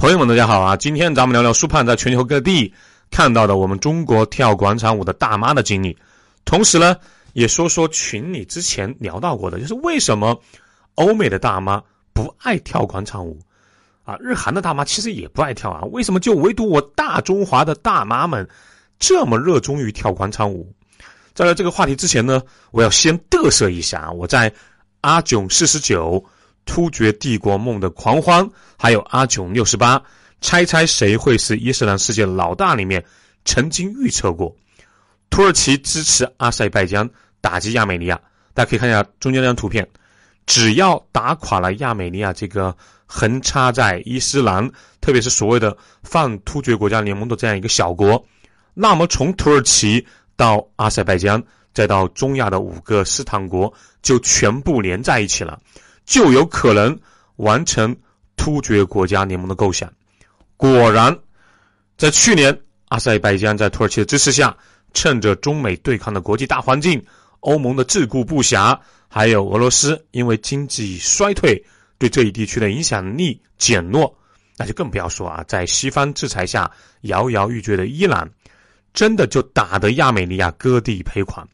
朋友们，大家好啊！今天咱们聊聊苏盼在全球各地看到的我们中国跳广场舞的大妈的经历，同时呢，也说说群里之前聊到过的，就是为什么欧美的大妈不爱跳广场舞啊？日韩的大妈其实也不爱跳啊，为什么就唯独我大中华的大妈们这么热衷于跳广场舞？在聊这个话题之前呢，我要先嘚瑟一下，我在阿囧四十九。突厥帝国梦的狂欢，还有阿囧六十八，猜猜谁会是伊斯兰世界老大？里面曾经预测过，土耳其支持阿塞拜疆打击亚美尼亚。大家可以看一下中间那张图片，只要打垮了亚美尼亚这个横插在伊斯兰，特别是所谓的泛突厥国家联盟的这样一个小国，那么从土耳其到阿塞拜疆，再到中亚的五个斯坦国，就全部连在一起了。就有可能完成突厥国家联盟的构想。果然，在去年，阿塞拜疆在土耳其的支持下，趁着中美对抗的国际大环境，欧盟的自顾不暇，还有俄罗斯因为经济衰退对这一地区的影响力减弱，那就更不要说啊，在西方制裁下摇摇欲坠的伊朗，真的就打得亚美尼亚割地赔款，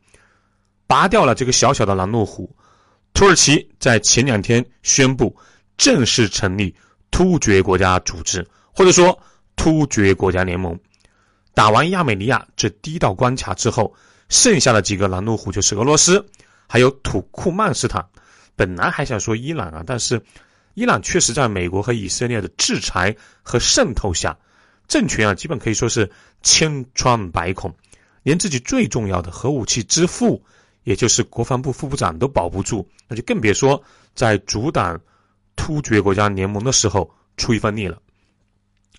拔掉了这个小小的拦路虎。土耳其在前两天宣布正式成立突厥国家组织，或者说突厥国家联盟。打完亚美尼亚这第一道关卡之后，剩下的几个拦路虎就是俄罗斯，还有土库曼斯坦。本来还想说伊朗啊，但是伊朗确实在美国和以色列的制裁和渗透下，政权啊基本可以说是千疮百孔，连自己最重要的核武器之父。也就是国防部副部长都保不住，那就更别说在阻挡突厥国家联盟的时候出一份力了。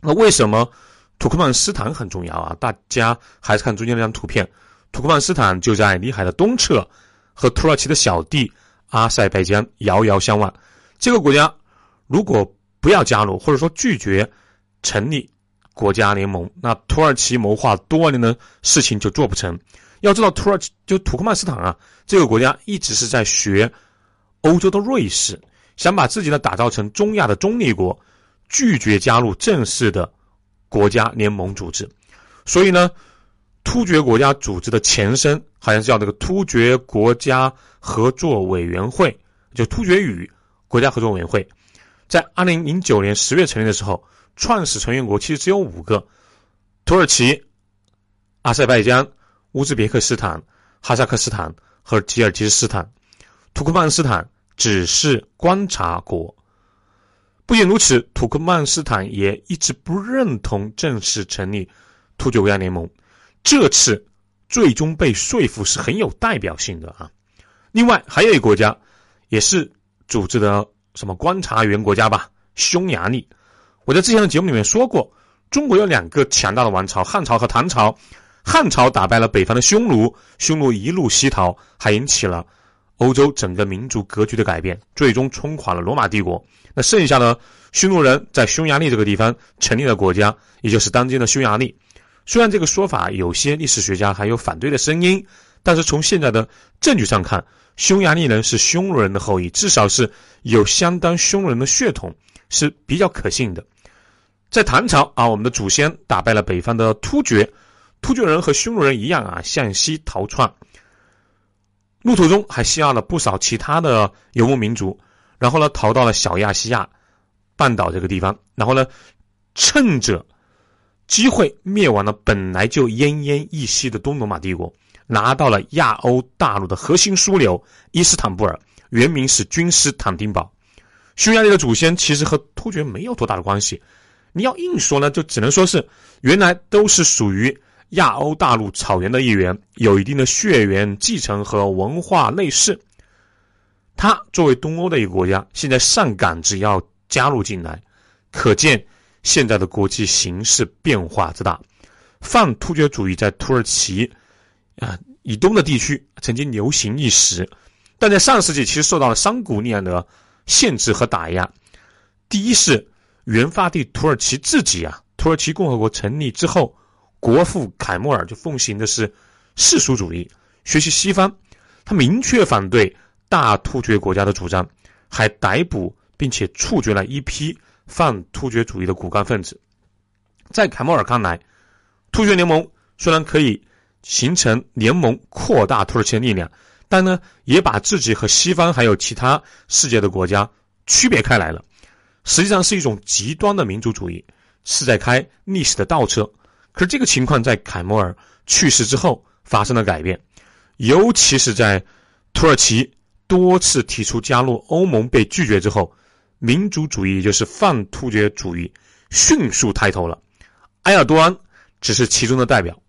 那为什么土库曼斯坦很重要啊？大家还是看中间那张图片，土库曼斯坦就在里海的东侧，和土耳其的小弟阿塞拜疆遥遥相望。这个国家如果不要加入，或者说拒绝成立国家联盟，那土耳其谋划多年的事情就做不成。要知道，土耳其就土库曼斯坦啊，这个国家一直是在学欧洲的瑞士，想把自己呢打造成中亚的中立国，拒绝加入正式的国家联盟组织。所以呢，突厥国家组织的前身好像是叫那个突厥国家合作委员会，就突厥语国家合作委员会，在二零零九年十月成立的时候，创始成员国其实只有五个：土耳其、阿塞拜疆。乌兹别克斯坦、哈萨克斯坦和吉尔吉斯斯坦，土库曼斯坦只是观察国。不仅如此，土库曼斯坦也一直不认同正式成立突厥国家联盟。这次最终被说服是很有代表性的啊。另外还有一个国家，也是组织的什么观察员国家吧，匈牙利。我在之前的节目里面说过，中国有两个强大的王朝，汉朝和唐朝。汉朝打败了北方的匈奴，匈奴一路西逃，还引起了欧洲整个民族格局的改变，最终冲垮了罗马帝国。那剩下呢？匈奴人在匈牙利这个地方成立了国家，也就是当今的匈牙利。虽然这个说法有些历史学家还有反对的声音，但是从现在的证据上看，匈牙利人是匈奴人的后裔，至少是有相当匈奴人的血统，是比较可信的。在唐朝啊，我们的祖先打败了北方的突厥。突厥人和匈奴人一样啊，向西逃窜，路途中还吸纳了不少其他的游牧民族，然后呢，逃到了小亚细亚半岛这个地方，然后呢，趁着机会灭亡了本来就奄奄一息的东罗马帝国，拿到了亚欧大陆的核心枢纽伊斯坦布尔，原名是君士坦丁堡。匈牙利的祖先其实和突厥没有多大的关系，你要硬说呢，就只能说是原来都是属于。亚欧大陆草原的一员，有一定的血缘继承和文化类似。他作为东欧的一个国家，现在上赶着要加入进来，可见现在的国际形势变化之大。泛突厥主义在土耳其啊以东的地区曾经流行一时，但在上世纪其实受到了三股力量的限制和打压。第一是原发地土耳其自己啊，土耳其共和国成立之后。国父凯末尔就奉行的是世俗主义，学习西方，他明确反对大突厥国家的主张，还逮捕并且处决了一批犯突厥主义的骨干分子。在凯末尔看来，突厥联盟虽然可以形成联盟扩大土耳其的力量，但呢，也把自己和西方还有其他世界的国家区别开来了。实际上是一种极端的民族主义，是在开历史的倒车。可是这个情况在凯末尔去世之后发生了改变，尤其是在土耳其多次提出加入欧盟被拒绝之后，民族主义也就是泛突厥主义迅速抬头了。埃尔多安只是其中的代表。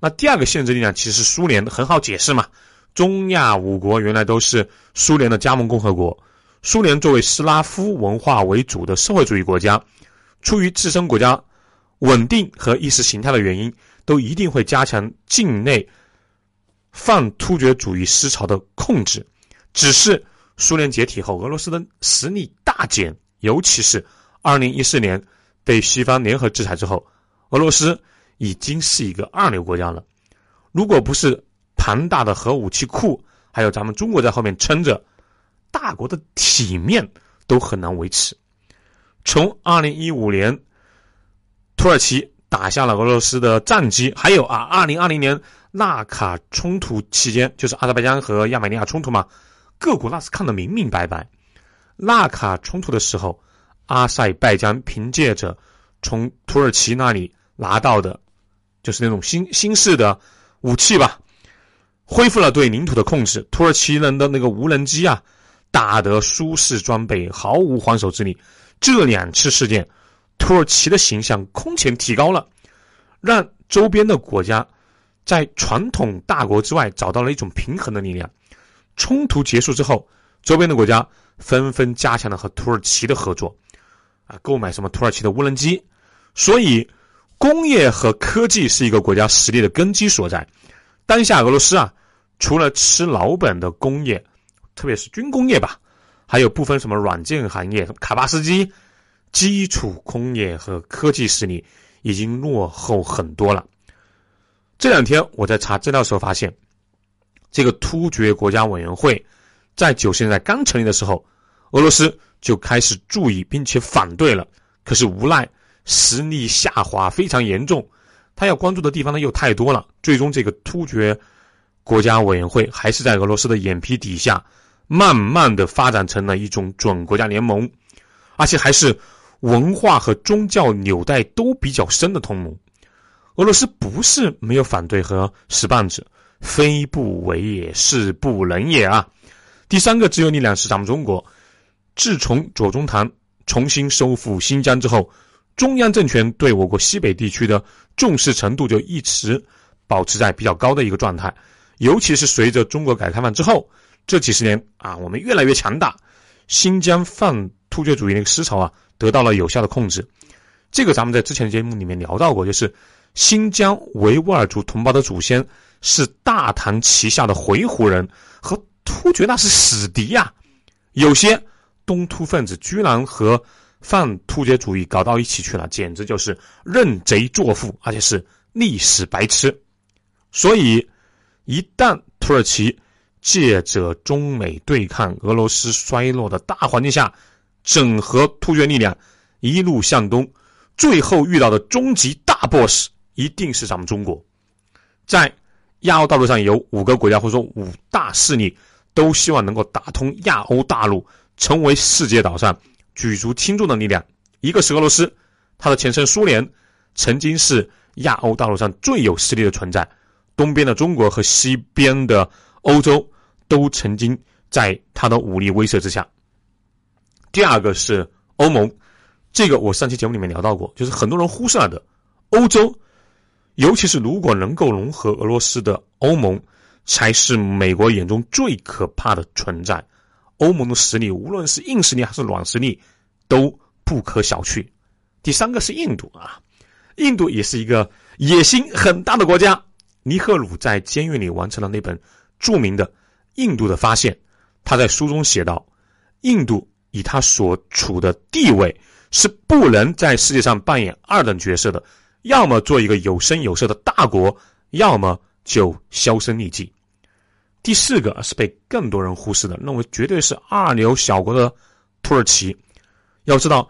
那第二个限制力量其实苏联，很好解释嘛。中亚五国原来都是苏联的加盟共和国。苏联作为斯拉夫文化为主的社会主义国家，出于自身国家稳定和意识形态的原因，都一定会加强境内泛突厥主义思潮的控制。只是苏联解体后，俄罗斯的实力大减，尤其是二零一四年被西方联合制裁之后，俄罗斯已经是一个二流国家了。如果不是庞大的核武器库，还有咱们中国在后面撑着。大国的体面都很难维持。从二零一五年土耳其打下了俄罗斯的战机，还有啊，二零二零年纳卡冲突期间，就是阿塞拜疆和亚美尼亚冲突嘛，各国那是看得明明白白。纳卡冲突的时候，阿塞拜疆凭借着从土耳其那里拿到的，就是那种新新式的武器吧，恢复了对领土的控制。土耳其人的那个无人机啊。打得舒适装备毫无还手之力，这两次事件，土耳其的形象空前提高了，让周边的国家在传统大国之外找到了一种平衡的力量。冲突结束之后，周边的国家纷纷加强了和土耳其的合作，啊，购买什么土耳其的无人机。所以，工业和科技是一个国家实力的根基所在。当下俄罗斯啊，除了吃老本的工业。特别是军工业吧，还有部分什么软件行业，卡巴斯基，基础工业和科技实力已经落后很多了。这两天我在查资料的时候发现，这个突厥国家委员会在九十年代刚成立的时候，俄罗斯就开始注意并且反对了。可是无奈实力下滑非常严重，他要关注的地方呢又太多了，最终这个突厥国家委员会还是在俄罗斯的眼皮底下。慢慢的发展成了一种准国家联盟，而且还是文化和宗教纽带都比较深的同盟。俄罗斯不是没有反对和使绊子，非不为也，是不能也啊。第三个自由力量是咱们中国。自从左宗棠重新收复新疆之后，中央政权对我国西北地区的重视程度就一直保持在比较高的一个状态，尤其是随着中国改革开放之后。这几十年啊，我们越来越强大，新疆泛突厥主义那个思潮啊，得到了有效的控制。这个咱们在之前的节目里面聊到过，就是新疆维吾尔族同胞的祖先是大唐旗下的回鹘人，和突厥那是死敌呀。有些东突分子居然和泛突厥主义搞到一起去了，简直就是认贼作父，而且是历史白痴。所以，一旦土耳其，借着中美对抗、俄罗斯衰落的大环境下，整合突厥力量，一路向东，最后遇到的终极大 boss 一定是咱们中国。在亚欧大陆上有五个国家或者说五大势力，都希望能够打通亚欧大陆，成为世界岛上举足轻重的力量。一个是俄罗斯，它的前身苏联曾经是亚欧大陆上最有实力的存在，东边的中国和西边的欧洲。都曾经在他的武力威慑之下。第二个是欧盟，这个我上期节目里面聊到过，就是很多人忽视了的。欧洲，尤其是如果能够融合俄罗斯的欧盟，才是美国眼中最可怕的存在。欧盟的实力，无论是硬实力还是软实力，都不可小觑。第三个是印度啊，印度也是一个野心很大的国家。尼赫鲁在监狱里完成了那本著名的。印度的发现，他在书中写道：“印度以他所处的地位，是不能在世界上扮演二等角色的，要么做一个有声有色的大国，要么就销声匿迹。”第四个是被更多人忽视的，认为绝对是二流小国的土耳其。要知道，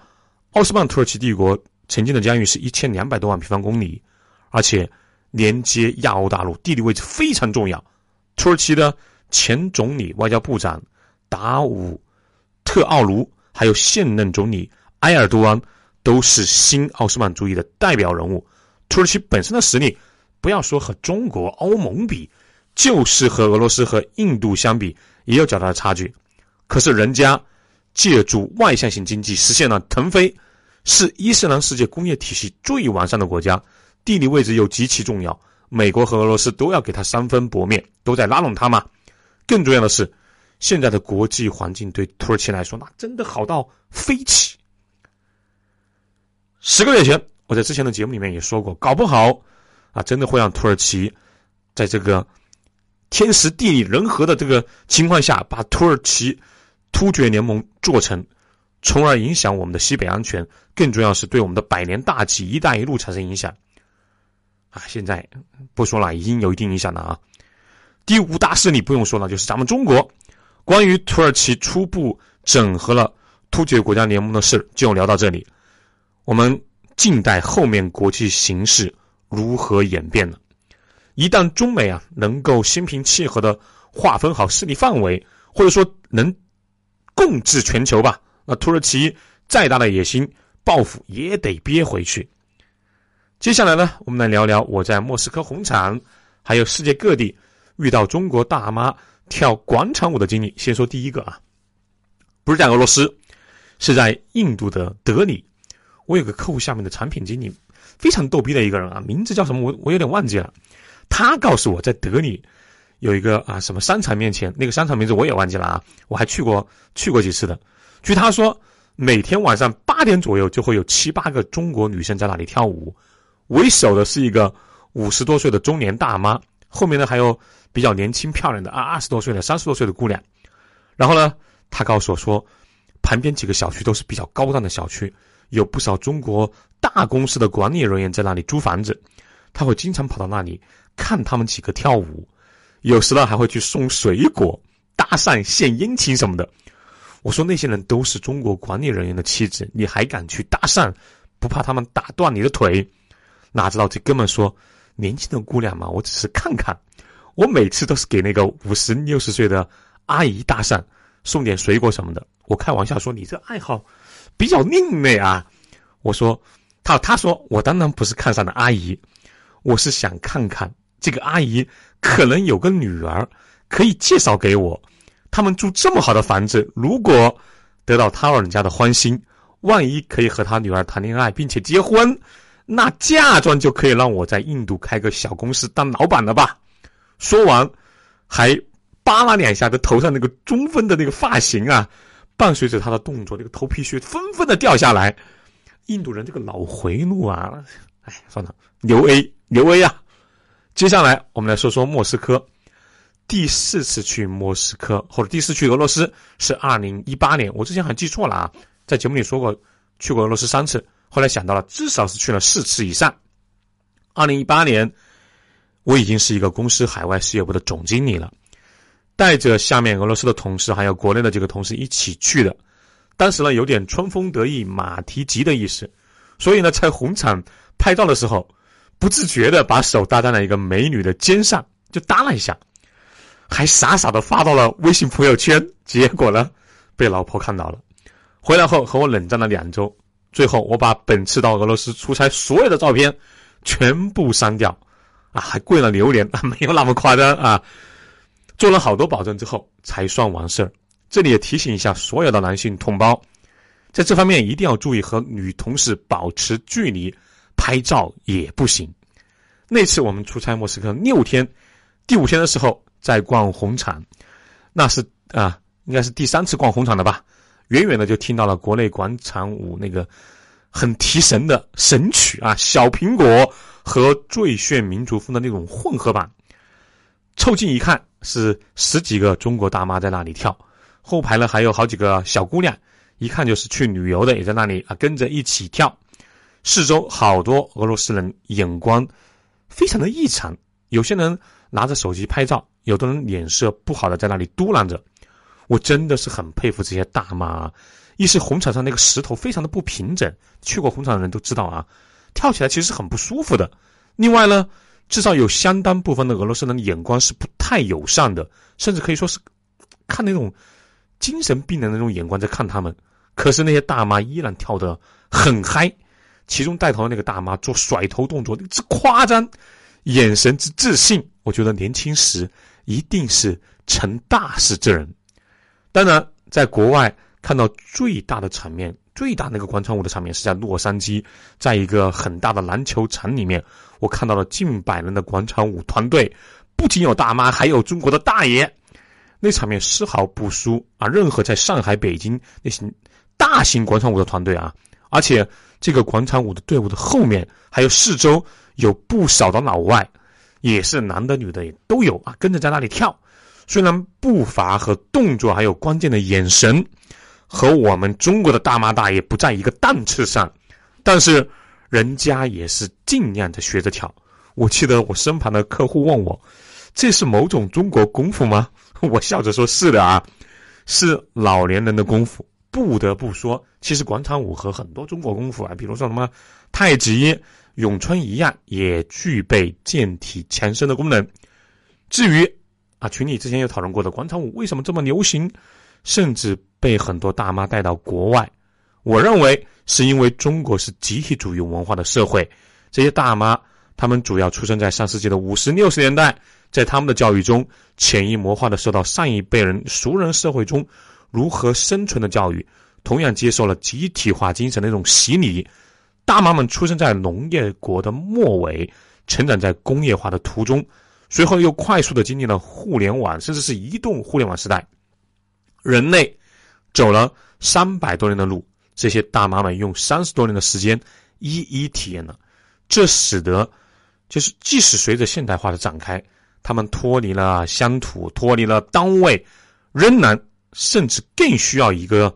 奥斯曼土耳其帝国曾经的疆域是一千两百多万平方公里，而且连接亚欧大陆，地理位置非常重要。土耳其的前总理、外交部长达武特奥卢，还有现任总理埃尔多安，都是新奥斯曼主义的代表人物。土耳其本身的实力，不要说和中国、欧盟比，就是和俄罗斯和印度相比，也有较大的差距。可是人家借助外向型经济实现了腾飞，是伊斯兰世界工业体系最完善的国家，地理位置又极其重要。美国和俄罗斯都要给他三分薄面，都在拉拢他嘛。更重要的是，现在的国际环境对土耳其来说，那真的好到飞起。十个月前，我在之前的节目里面也说过，搞不好啊，真的会让土耳其在这个天时地利人和的这个情况下，把土耳其突厥联盟做成，从而影响我们的西北安全。更重要是对我们的百年大计“一带一路”产生影响。啊，现在不说了，已经有一定影响了啊。第五大势力不用说了，就是咱们中国。关于土耳其初步整合了突厥国家联盟的事，就聊到这里。我们静待后面国际形势如何演变了。一旦中美啊能够心平气和的划分好势力范围，或者说能共治全球吧，那土耳其再大的野心报复也得憋回去。接下来呢，我们来聊聊我在莫斯科红场，还有世界各地遇到中国大妈跳广场舞的经历。先说第一个啊，不是在俄罗斯，是在印度的德里。我有个客户下面的产品经理，非常逗逼的一个人啊，名字叫什么？我我有点忘记了。他告诉我在德里有一个啊什么商场面前，那个商场名字我也忘记了啊。我还去过去过几次的。据他说，每天晚上八点左右就会有七八个中国女生在那里跳舞。为首的是一个五十多岁的中年大妈，后面呢还有比较年轻漂亮的啊二十多岁的、三十多岁的姑娘。然后呢，他告诉我说，旁边几个小区都是比较高档的小区，有不少中国大公司的管理人员在那里租房子。他会经常跑到那里看他们几个跳舞，有时呢还会去送水果、搭讪、献殷勤什么的。我说那些人都是中国管理人员的妻子，你还敢去搭讪？不怕他们打断你的腿？哪知道这哥们说，年轻的姑娘嘛，我只是看看。我每次都是给那个五十六十岁的阿姨搭讪，送点水果什么的。我开玩笑说，你这爱好比较另类啊。我说，他他说我当然不是看上的阿姨，我是想看看这个阿姨可能有个女儿可以介绍给我。他们住这么好的房子，如果得到他老人家的欢心，万一可以和他女儿谈恋爱并且结婚。那嫁妆就可以让我在印度开个小公司当老板了吧？说完，还扒拉两下他头上那个中分的那个发型啊，伴随着他的动作，那个头皮屑纷纷的掉下来。印度人这个脑回路啊，哎，算了，牛 A 牛 A 啊！接下来我们来说说莫斯科。第四次去莫斯科或者第四去俄罗斯是二零一八年，我之前还记错了啊，在节目里说过去过俄罗斯三次。后来想到了，至少是去了四次以上。二零一八年，我已经是一个公司海外事业部的总经理了，带着下面俄罗斯的同事，还有国内的几个同事一起去的。当时呢，有点春风得意马蹄疾的意思，所以呢，在红场拍照的时候，不自觉的把手搭在了一个美女的肩上，就搭了一下，还傻傻的发到了微信朋友圈。结果呢，被老婆看到了，回来后和我冷战了两周。最后，我把本次到俄罗斯出差所有的照片全部删掉，啊，还跪了榴莲啊，没有那么夸张啊。做了好多保证之后，才算完事儿。这里也提醒一下所有的男性同胞，在这方面一定要注意和女同事保持距离，拍照也不行。那次我们出差莫斯科六天，第五天的时候在逛红场，那是啊，应该是第三次逛红场了吧。远远的就听到了国内广场舞那个很提神的神曲啊，《小苹果》和最炫民族风的那种混合版。凑近一看，是十几个中国大妈在那里跳，后排呢还有好几个小姑娘，一看就是去旅游的，也在那里啊跟着一起跳。四周好多俄罗斯人，眼光非常的异常，有些人拿着手机拍照，有的人脸色不好的在那里嘟囔着。我真的是很佩服这些大妈，啊一是红场上那个石头非常的不平整，去过红场的人都知道啊，跳起来其实很不舒服的。另外呢，至少有相当部分的俄罗斯人眼光是不太友善的，甚至可以说是看那种精神病的那种眼光在看他们。可是那些大妈依然跳得很嗨，其中带头的那个大妈做甩头动作之夸张，眼神之自信，我觉得年轻时一定是成大事之人。当然，在国外。看到最大的场面，最大那个广场舞的场面是在洛杉矶，在一个很大的篮球场里面，我看到了近百人的广场舞团队，不仅有大妈，还有中国的大爷，那场面丝毫不输啊！任何在上海、北京那些大型广场舞的团队啊，而且这个广场舞的队伍的后面还有四周有不少的老外，也是男的女的也都有啊，跟着在那里跳。虽然步伐和动作还有关键的眼神。和我们中国的大妈大爷不在一个档次上，但是人家也是尽量的学着跳。我记得我身旁的客户问我：“这是某种中国功夫吗？” 我笑着说：“是的啊，是老年人的功夫。”不得不说，其实广场舞和很多中国功夫啊，比如说什么太极、咏春一样，也具备健体强身的功能。至于啊，群里之前有讨论过的广场舞为什么这么流行？甚至被很多大妈带到国外，我认为是因为中国是集体主义文化的社会，这些大妈她们主要出生在上世纪的五十六十年代，在他们的教育中潜移默化的受到上一辈人熟人社会中如何生存的教育，同样接受了集体化精神的一种洗礼。大妈们出生在农业国的末尾，成长在工业化的途中，随后又快速的经历了互联网甚至是移动互联网时代。人类走了三百多年的路，这些大妈们用三十多年的时间一一体验了。这使得，就是即使随着现代化的展开，他们脱离了乡土，脱离了单位，仍然甚至更需要一个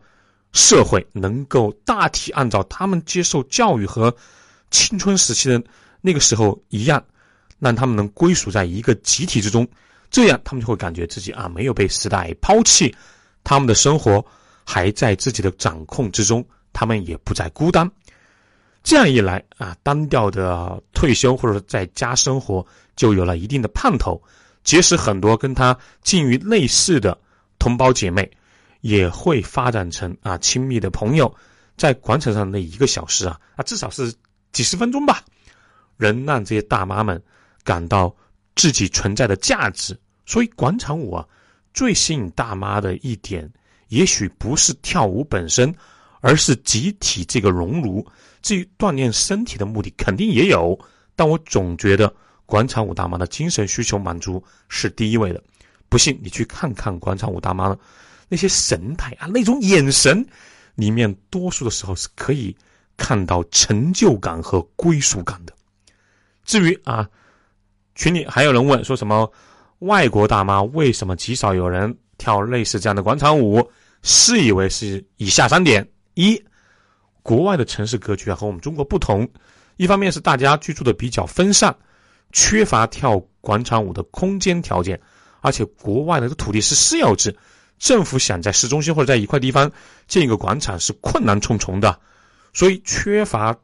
社会，能够大体按照他们接受教育和青春时期的那个时候一样，让他们能归属在一个集体之中，这样他们就会感觉自己啊没有被时代抛弃。他们的生活还在自己的掌控之中，他们也不再孤单。这样一来啊，单调的退休或者在家生活就有了一定的盼头。即使很多跟他境遇类似的同胞姐妹，也会发展成啊亲密的朋友。在广场上那一个小时啊啊，至少是几十分钟吧，能让这些大妈们感到自己存在的价值。所以广场舞啊。最吸引大妈的一点，也许不是跳舞本身，而是集体这个熔炉。至于锻炼身体的目的，肯定也有，但我总觉得广场舞大妈的精神需求满足是第一位的。不信你去看看广场舞大妈的那些神态啊，那种眼神，里面多数的时候是可以看到成就感和归属感的。至于啊，群里还有人问说什么？外国大妈为什么极少有人跳类似这样的广场舞？是以为是以下三点：一，国外的城市格局啊和我们中国不同，一方面是大家居住的比较分散，缺乏跳广场舞的空间条件，而且国外的土地是私有制，政府想在市中心或者在一块地方建一个广场是困难重重的，所以缺乏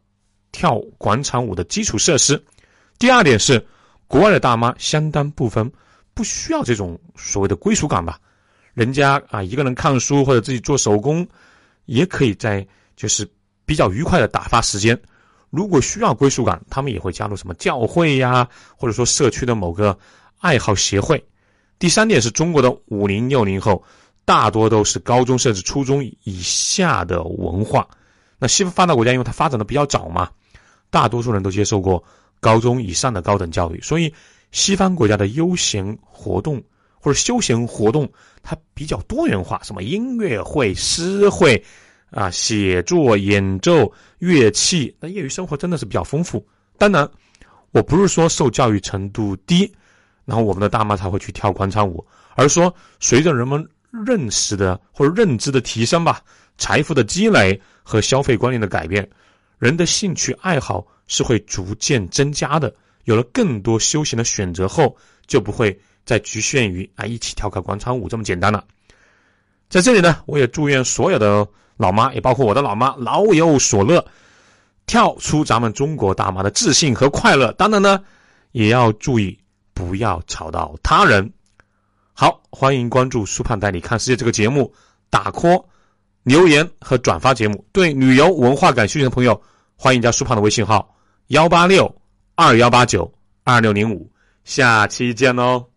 跳广场舞的基础设施。第二点是，国外的大妈相当部分。不需要这种所谓的归属感吧？人家啊，一个人看书或者自己做手工，也可以在就是比较愉快的打发时间。如果需要归属感，他们也会加入什么教会呀，或者说社区的某个爱好协会。第三点是中国的五零六零后，大多都是高中甚至初中以下的文化。那西方发达国家因为它发展的比较早嘛，大多数人都接受过高中以上的高等教育，所以。西方国家的悠闲活动或者休闲活动，它比较多元化，什么音乐会、诗会，啊，写作、演奏乐器，那业余生活真的是比较丰富。当然，我不是说受教育程度低，然后我们的大妈才会去跳广场舞，而是说随着人们认识的或者认知的提升吧，财富的积累和消费观念的改变，人的兴趣爱好是会逐渐增加的。有了更多休闲的选择后，就不会再局限于啊一起跳个广场舞这么简单了。在这里呢，我也祝愿所有的老妈，也包括我的老妈，老有所乐，跳出咱们中国大妈的自信和快乐。当然呢，也要注意不要吵到他人。好，欢迎关注“苏胖带你看世界”这个节目，打 call、留言和转发节目。对旅游文化感兴趣的朋友，欢迎加苏胖的微信号：幺八六二幺八九二六零五。下期见喽。